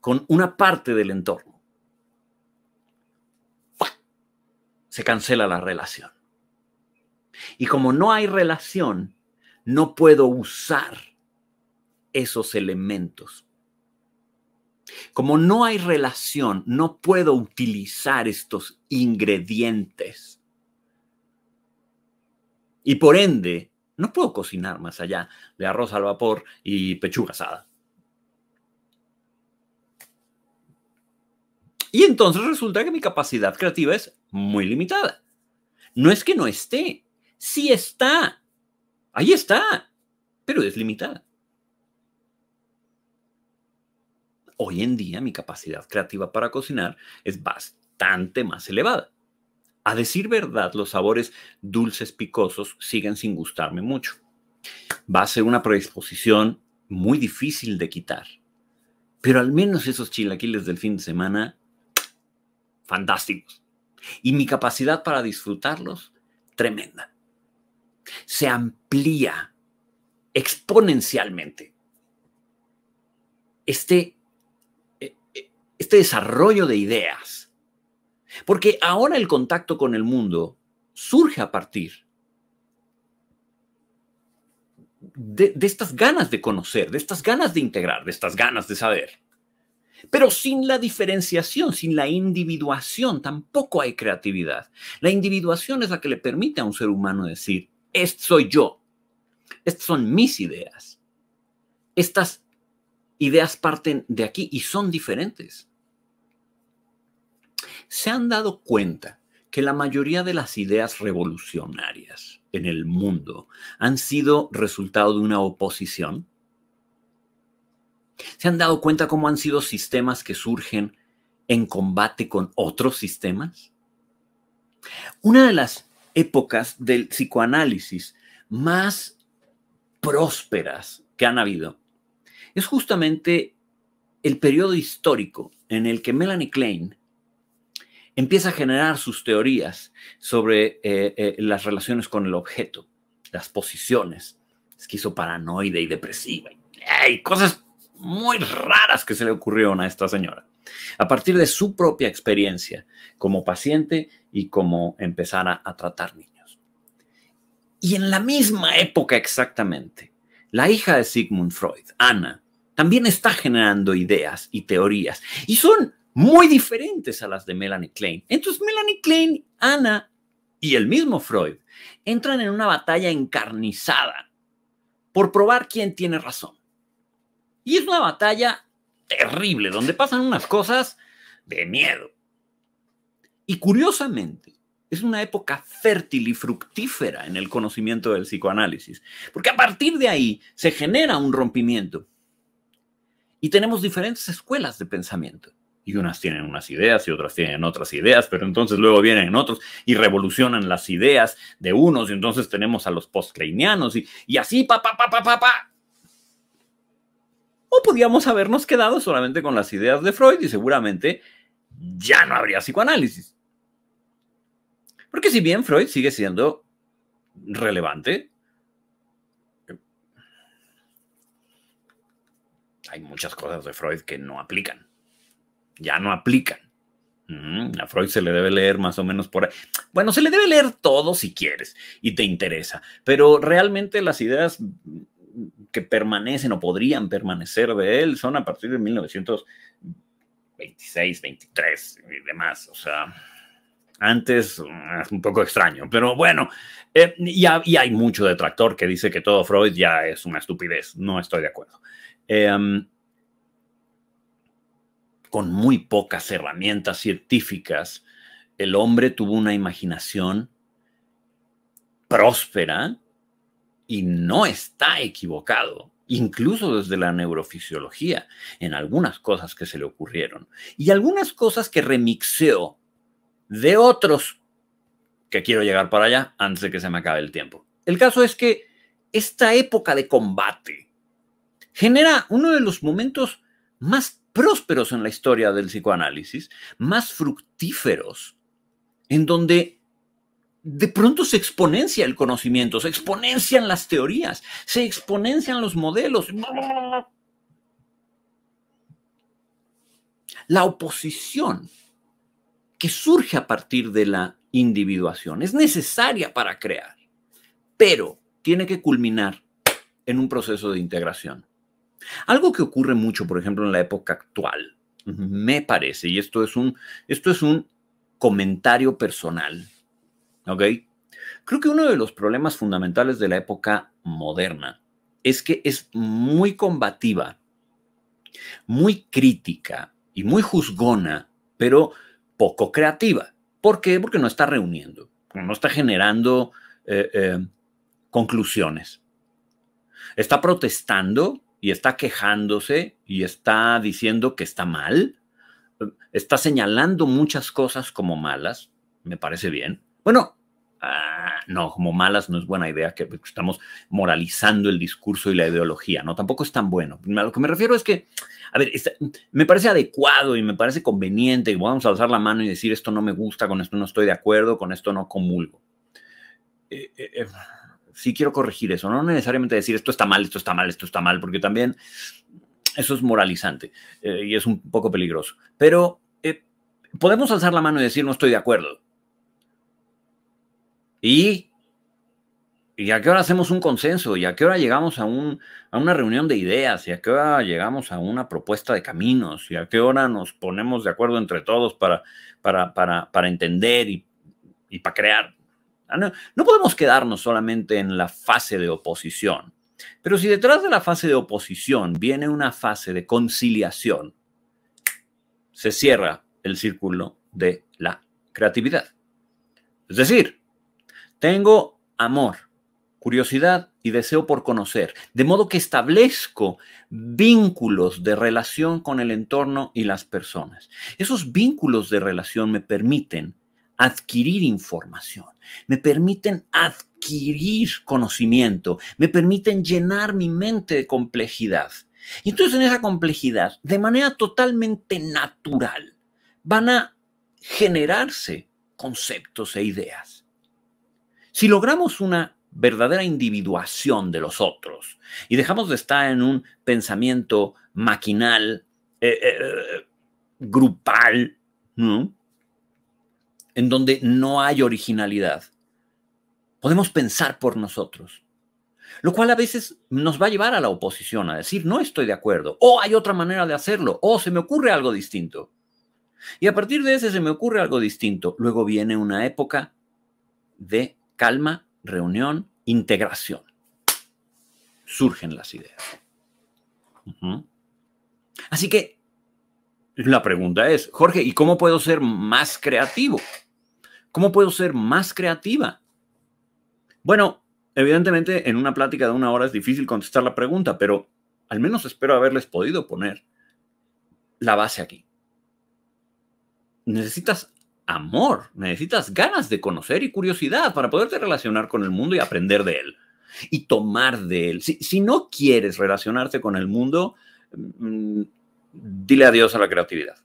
con una parte del entorno, se cancela la relación. Y como no hay relación, no puedo usar esos elementos. Como no hay relación, no puedo utilizar estos ingredientes. Y por ende, no puedo cocinar más allá de arroz al vapor y pechuga asada. Y entonces resulta que mi capacidad creativa es muy limitada. No es que no esté, sí está. Ahí está, pero es limitada. Hoy en día mi capacidad creativa para cocinar es bastante más elevada. A decir verdad, los sabores dulces picosos siguen sin gustarme mucho. Va a ser una predisposición muy difícil de quitar. Pero al menos esos chilaquiles del fin de semana fantásticos. Y mi capacidad para disfrutarlos, tremenda. Se amplía exponencialmente. Este, e, e, este desarrollo de ideas. Porque ahora el contacto con el mundo surge a partir de, de, estas ganas de conocer, de estas ganas de integrar, de estas ganas de saber. Pero sin la diferenciación, sin la individuación, tampoco hay creatividad. La individuación es la que le permite a un ser humano decir, este soy yo, estas son mis ideas. Estas ideas parten de aquí y son diferentes. ¿Se han dado cuenta que la mayoría de las ideas revolucionarias en el mundo han sido resultado de una oposición? ¿Se han dado cuenta cómo han sido sistemas que surgen en combate con otros sistemas? Una de las épocas del psicoanálisis más prósperas que han habido es justamente el periodo histórico en el que Melanie Klein empieza a generar sus teorías sobre eh, eh, las relaciones con el objeto, las posiciones, esquizoparanoide y depresiva, y cosas muy raras que se le ocurrieron a esta señora, a partir de su propia experiencia como paciente y como empezar a, a tratar niños. Y en la misma época exactamente, la hija de Sigmund Freud, Ana, también está generando ideas y teorías y son muy diferentes a las de Melanie Klein. Entonces Melanie Klein, Ana y el mismo Freud entran en una batalla encarnizada por probar quién tiene razón. Y es una batalla terrible, donde pasan unas cosas de miedo. Y curiosamente, es una época fértil y fructífera en el conocimiento del psicoanálisis, porque a partir de ahí se genera un rompimiento. Y tenemos diferentes escuelas de pensamiento. Y unas tienen unas ideas y otras tienen otras ideas, pero entonces luego vienen otros y revolucionan las ideas de unos, y entonces tenemos a los post-kleinianos y, y así, pa, pa, pa, pa, pa, pa. O podíamos habernos quedado solamente con las ideas de Freud y seguramente ya no habría psicoanálisis. Porque si bien Freud sigue siendo relevante, hay muchas cosas de Freud que no aplican. Ya no aplican. A Freud se le debe leer más o menos por ahí. Bueno, se le debe leer todo si quieres y te interesa, pero realmente las ideas que permanecen o podrían permanecer de él son a partir de 1900, 26, 23 y demás. O sea, antes mm, es un poco extraño, pero bueno, eh, y, hay mucho detractor que dice que todo Freud ya es una estupidez. No estoy de acuerdo. Em, con muy pocas herramientas científicas, el hombre tuvo una imaginación próspera y no está equivocado, incluso desde la neurofisiología, en algunas cosas que se le ocurrieron y algunas cosas que remixeó de otros que quiero llegar para allá antes de que se me acabe el tiempo. El caso es que esta época de combate genera uno de los momentos más prósperos en la historia del psicoanálisis, más fructíferos, en donde de pronto se exponencia el conocimiento, se exponencian las teorías, se exponencian los modelos. La oposición que surge a partir de la individuación es necesaria para crear, pero tiene que culminar en un proceso de integración. Algo que ocurre mucho, por ejemplo, en la época actual, me parece, y esto es un, esto es un comentario personal, ¿ok? Creo que uno de los problemas fundamentales de la época moderna es que es muy combativa, muy crítica y muy juzgona, pero poco creativa. ¿Por qué? Porque no está reuniendo, no está generando eh, eh, conclusiones. Está protestando y está quejándose y está diciendo que está mal. Está señalando muchas cosas como malas. Me parece bien. Bueno, ah, no, como malas no es buena idea que estamos moralizando el discurso y la ideología, ¿no? Tampoco es tan bueno. A lo que me refiero es que a ver, me parece adecuado y me parece conveniente y vamos a alzar la mano y decir esto no me gusta, con esto no estoy de acuerdo, con esto no comulgo. Eh, eh, eh, sí quiero corregir eso, no necesariamente decir esto está mal, esto está mal, esto está mal, porque también eso es moralizante y es un poco peligroso. Pero podemos alzar la mano y decir no estoy de acuerdo. Y ¿Y a qué hora hacemos un consenso? ¿Y a qué hora llegamos a, un, a una reunión de ideas? ¿Y a qué hora llegamos a una propuesta de caminos? ¿Y a qué hora nos ponemos de acuerdo entre todos para, entender y, y, para crear? Ah, no, no podemos quedarnos solamente en la fase de oposición. Pero si detrás de la fase de oposición viene una fase de conciliación, se cierra el círculo de la creatividad. Es decir, tengo amor curiosidad y deseo por conocer, de modo que establezco vínculos de relación con el entorno y las personas. Esos vínculos de relación me permiten adquirir información, me permiten adquirir conocimiento, me permiten llenar mi mente de complejidad. Y entonces en esa complejidad, de manera totalmente natural, van a generarse conceptos e ideas. Si logramos una verdadera individuación de los otros y dejamos de estar en un pensamiento maquinal, eh, eh, grupal, en donde no hay originalidad. Podemos pensar por nosotros, lo cual a veces nos va a llevar a la oposición, a decir, no estoy de acuerdo, o hay otra manera de hacerlo, o se me ocurre algo distinto. Y a partir de ese se me ocurre algo distinto. Luego viene una época de calma reunión, integración. Surgen las ideas. Así que la pregunta es, Jorge, ¿y cómo puedo ser más creativo? ¿Cómo puedo ser más creativa? Bueno, evidentemente en una plática de una hora es difícil contestar la pregunta, pero al menos espero haberles podido poner la base aquí. Necesitas amor, necesitas ganas de conocer y curiosidad para poderte relacionar con el mundo y aprender de él y tomar de él. Si, no quieres relacionarte con el mundo, mm, dile adiós a la creatividad.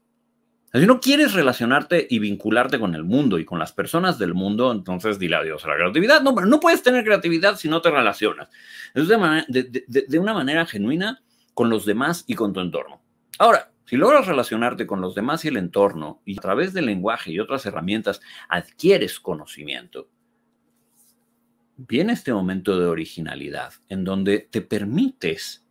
Si no quieres relacionarte y vincularte con el mundo y con las personas del mundo, entonces dile adiós a la creatividad. No, no puedes tener creatividad si no te relacionas. Es de una manera genuina con los demás y con tu entorno. Ahora, si logras relacionarte con los demás y el entorno y a través del lenguaje y otras herramientas adquieres conocimiento, viene este momento de originalidad en donde te permites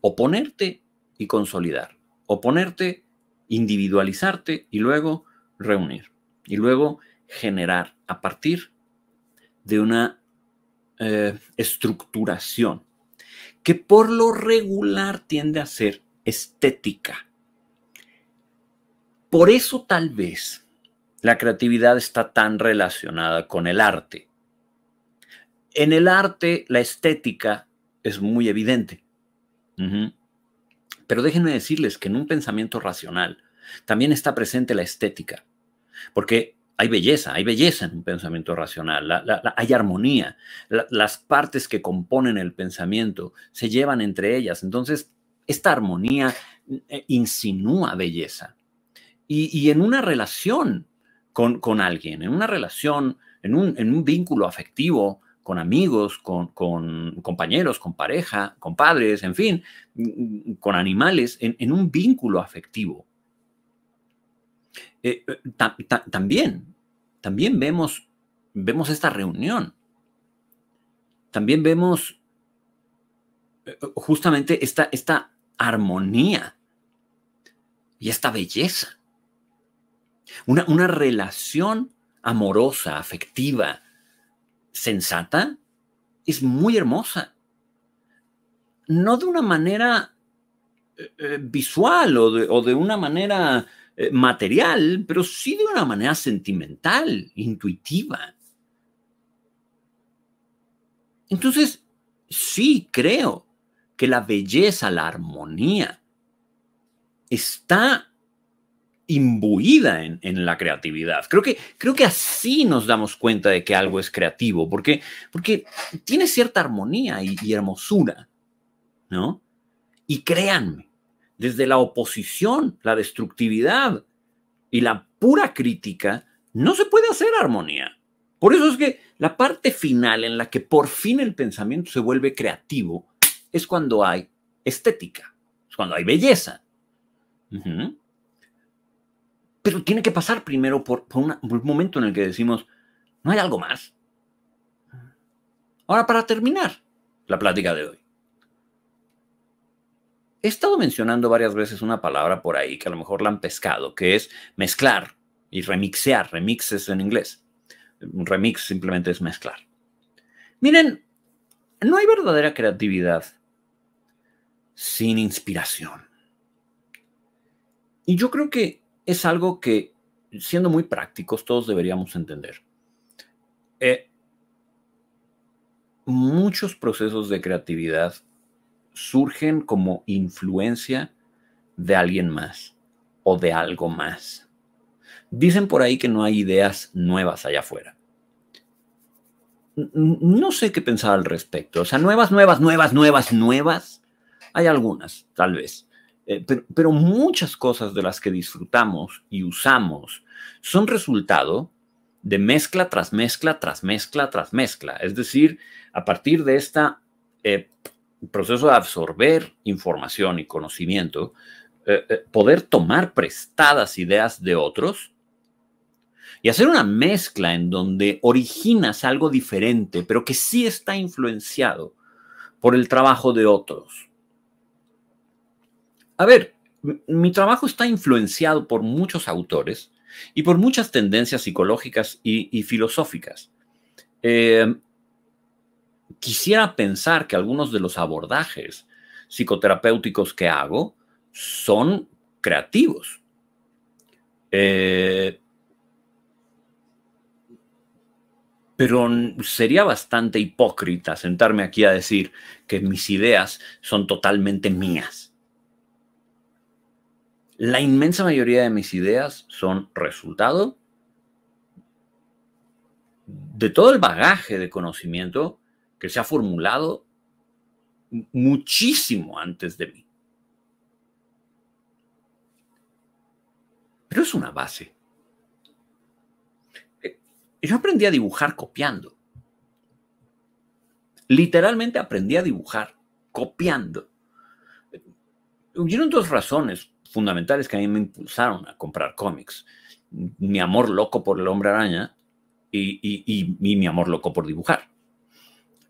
oponerte y consolidar, oponerte individualizarte y luego reunir. Y luego generar a partir de una eh, estructuración que por lo regular tiende a ser estética. Por eso tal vez la creatividad está tan relacionada con el arte. En el arte la estética es muy evidente. Pero déjenme decirles que en un pensamiento racional también está presente la estética, porque hay belleza, hay belleza en un pensamiento racional, hay armonía, las partes que componen el pensamiento se llevan entre ellas, entonces esta armonía eh, insinúa belleza. Y, en una relación con, alguien, en una relación, en un vínculo afectivo, con amigos, con, compañeros, con pareja, con padres, en fin, con animales, en, un vínculo afectivo. Eh, eh, también, también vemos, vemos esta reunión. También vemos eh, justamente esta, esta armonía y esta belleza. Una, una relación amorosa, afectiva, sensata, es muy hermosa. No de una manera eh, eh, visual o de, una manera eh, material, pero sí de una manera sentimental, intuitiva. Entonces, sí creo que la belleza, la armonía, está imbuida en, la creatividad. Creo que, creo que así nos damos cuenta de que algo es creativo, porque, porque tiene cierta armonía y, hermosura, ¿no? Y créanme, desde la oposición, la destructividad y la pura crítica, no se puede hacer armonía. Por eso es que la parte final en la que por fin el pensamiento se vuelve creativo es cuando hay estética, es cuando hay belleza. Pero tiene que pasar primero por, un momento en el que decimos, ¿no hay algo más? Ahora, para terminar la plática de hoy. He estado mencionando varias veces una palabra por ahí que a lo mejor la han pescado, que es mezclar y remixear. Remix es en inglés. Remix simplemente es mezclar. Miren, no hay verdadera creatividad sin inspiración. Y yo creo que es algo que, siendo muy prácticos, todos deberíamos entender. Eh, muchos procesos de creatividad surgen como influencia de alguien más o de algo más. Dicen por ahí que no hay ideas nuevas allá afuera. No sé qué pensar al respecto. O sea, nuevas, nuevas, nuevas, nuevas, nuevas. Hay algunas, tal vez. Eh, pero, muchas cosas de las que disfrutamos y usamos son resultado de mezcla tras mezcla, tras mezcla, tras mezcla. Es decir, a partir de este proceso de absorber información y conocimiento, eh, poder tomar prestadas ideas de otros y hacer una mezcla en donde originas algo diferente, pero que sí está influenciado por el trabajo de otros. A ver, mi trabajo está influenciado por muchos autores y por muchas tendencias psicológicas y, filosóficas. Eh, quisiera pensar que algunos de los abordajes psicoterapéuticos que hago son creativos. Eh, pero sería bastante hipócrita sentarme aquí a decir que mis ideas son totalmente mías. La inmensa mayoría de mis ideas son resultado de todo el bagaje de conocimiento que se ha formulado muchísimo antes de mí. Pero es una base. Eh, yo aprendí a dibujar copiando. Literalmente aprendí a dibujar copiando. Hubieron dos razones fundamentales que a mí me impulsaron a comprar cómics. Mi amor loco por el hombre araña y, mi amor loco por dibujar.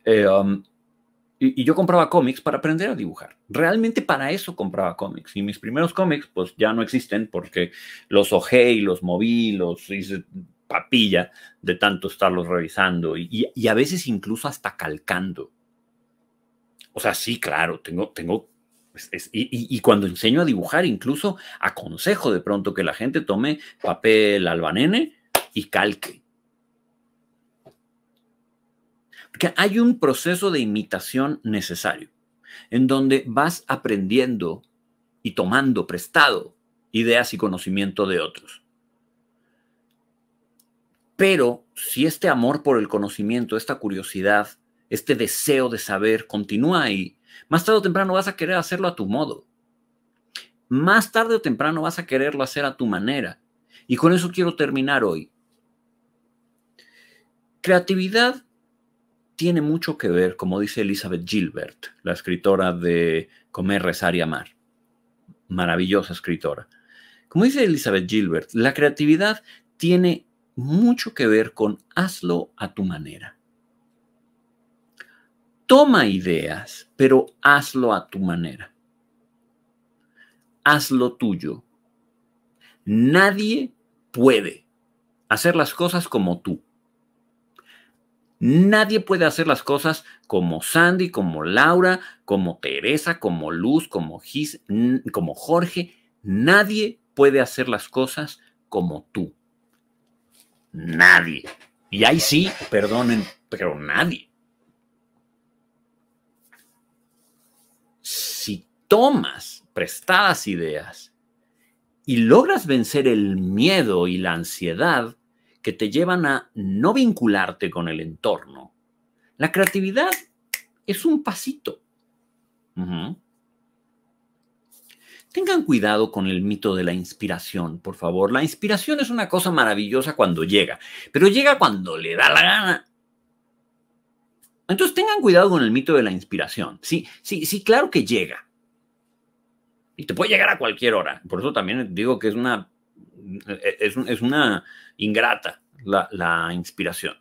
Eh, um, y, yo compraba cómics para aprender a dibujar. Realmente para eso compraba cómics. Y mis primeros cómics, pues ya no existen porque los ojé y los moví, los hice papilla de tanto estarlos revisando y, y a veces incluso hasta calcando. O sea, sí, claro, tengo, tengo y, cuando enseño a dibujar, incluso aconsejo de pronto que la gente tome papel albanene y calque. Porque hay un proceso de imitación necesario, en donde vas aprendiendo y tomando prestado ideas y conocimiento de otros. Pero si este amor por el conocimiento, esta curiosidad, este deseo de saber continúa ahí, más tarde o temprano vas a querer hacerlo a tu modo. Más tarde o temprano vas a quererlo hacer a tu manera. Y con eso quiero terminar hoy. Creatividad tiene mucho que ver, como dice Elizabeth Gilbert, la escritora de Comer, Rezar y Amar. Maravillosa escritora. Como dice Elizabeth Gilbert, la creatividad tiene mucho que ver con hazlo a tu manera. Toma ideas, pero hazlo a tu manera. Hazlo tuyo. Nadie puede hacer las cosas como tú. Nadie puede hacer las cosas como Sandy, como Laura, como Teresa, como Luz, como Gis, como Jorge. Nadie puede hacer las cosas como tú. Nadie. Y ahí sí, perdonen, pero nadie. Si tomas prestadas ideas y logras vencer el miedo y la ansiedad que te llevan a no vincularte con el entorno, la creatividad es un pasito. Tengan cuidado con el mito de la inspiración, por favor. La inspiración es una cosa maravillosa cuando llega, pero llega cuando le da la gana. Entonces tengan cuidado con el mito de la inspiración. Sí, sí, sí, claro que llega. Y te puede llegar a cualquier hora. Por eso también digo que es una, es, una ingrata la, inspiración.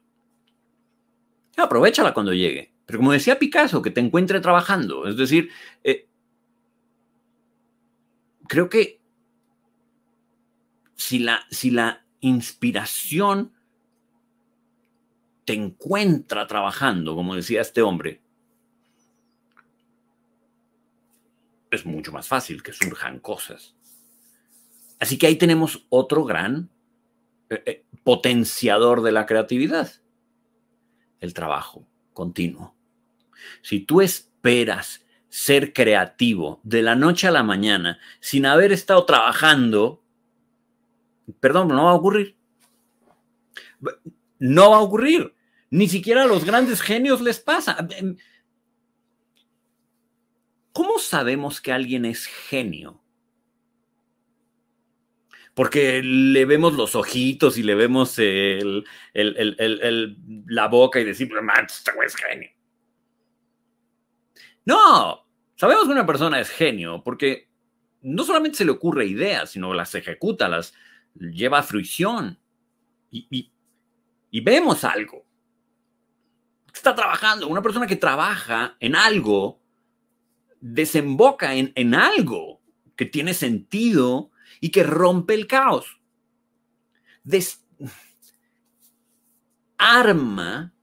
Aprovechala cuando llegue. Pero como decía Picasso, que te encuentre trabajando. Es decir, eh, creo que si la, si la inspiración te encuentra trabajando, como decía este hombre, es mucho más fácil que surjan cosas. Así que ahí tenemos otro gran eh, eh, potenciador de la creatividad, el trabajo continuo. Si tú esperas ser creativo de la noche a la mañana sin haber estado trabajando, perdón, no va a ocurrir. No va a ocurrir. Ni siquiera a los grandes genios les pasa. ¿Cómo sabemos que alguien es genio? Porque le vemos los ojitos y le vemos la boca y decimos, este es genio. No, sabemos que una persona es genio porque no solamente se le ocurre ideas, sino las ejecuta, las lleva a fruición. y vemos algo está trabajando. Una persona que trabaja en algo desemboca en, algo que tiene sentido y que rompe el caos. arma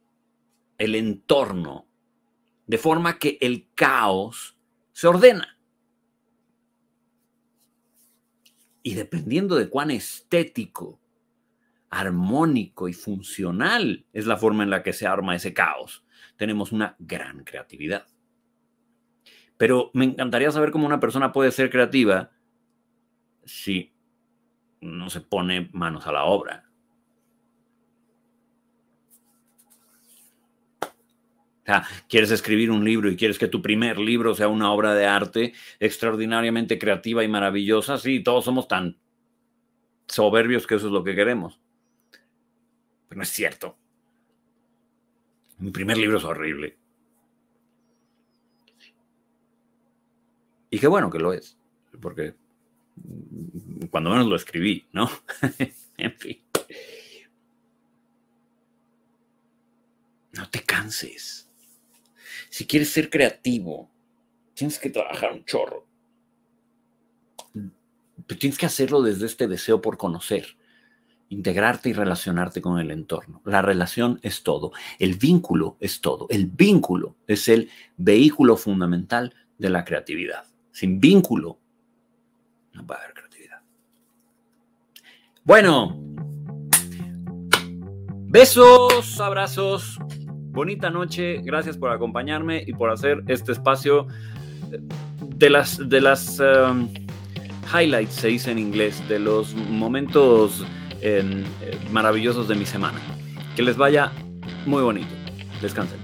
el entorno de forma que el caos se ordena. Y dependiendo de cuán estético armónico y funcional es la forma en la que se arma ese caos. Tenemos una gran creatividad. Pero me encantaría saber cómo una persona puede ser creativa si no se pone manos a la obra. O sea, quieres escribir un libro y quieres que tu primer libro sea una obra de arte extraordinariamente creativa y maravillosa. Sí, todos somos tan soberbios que eso es lo que queremos no es cierto. Mi primer libro es horrible. Y qué bueno que lo es, porque cuando menos lo escribí, ¿no? [laughs] en fin. No te canses. Si quieres ser creativo, tienes que trabajar un chorro. Pero tienes que hacerlo desde este deseo por conocer, integrarte y relacionarte con el entorno. La relación es todo, el vínculo es todo. El vínculo es el vehículo fundamental de la creatividad. Sin vínculo no va a haber creatividad. Bueno, besos, abrazos, bonita noche, gracias por acompañarme y por hacer este espacio de las, de las um, highlights, se dice en inglés, de los momentos eh, maravillosos de mi semana. Que les vaya muy bonito. Descansen.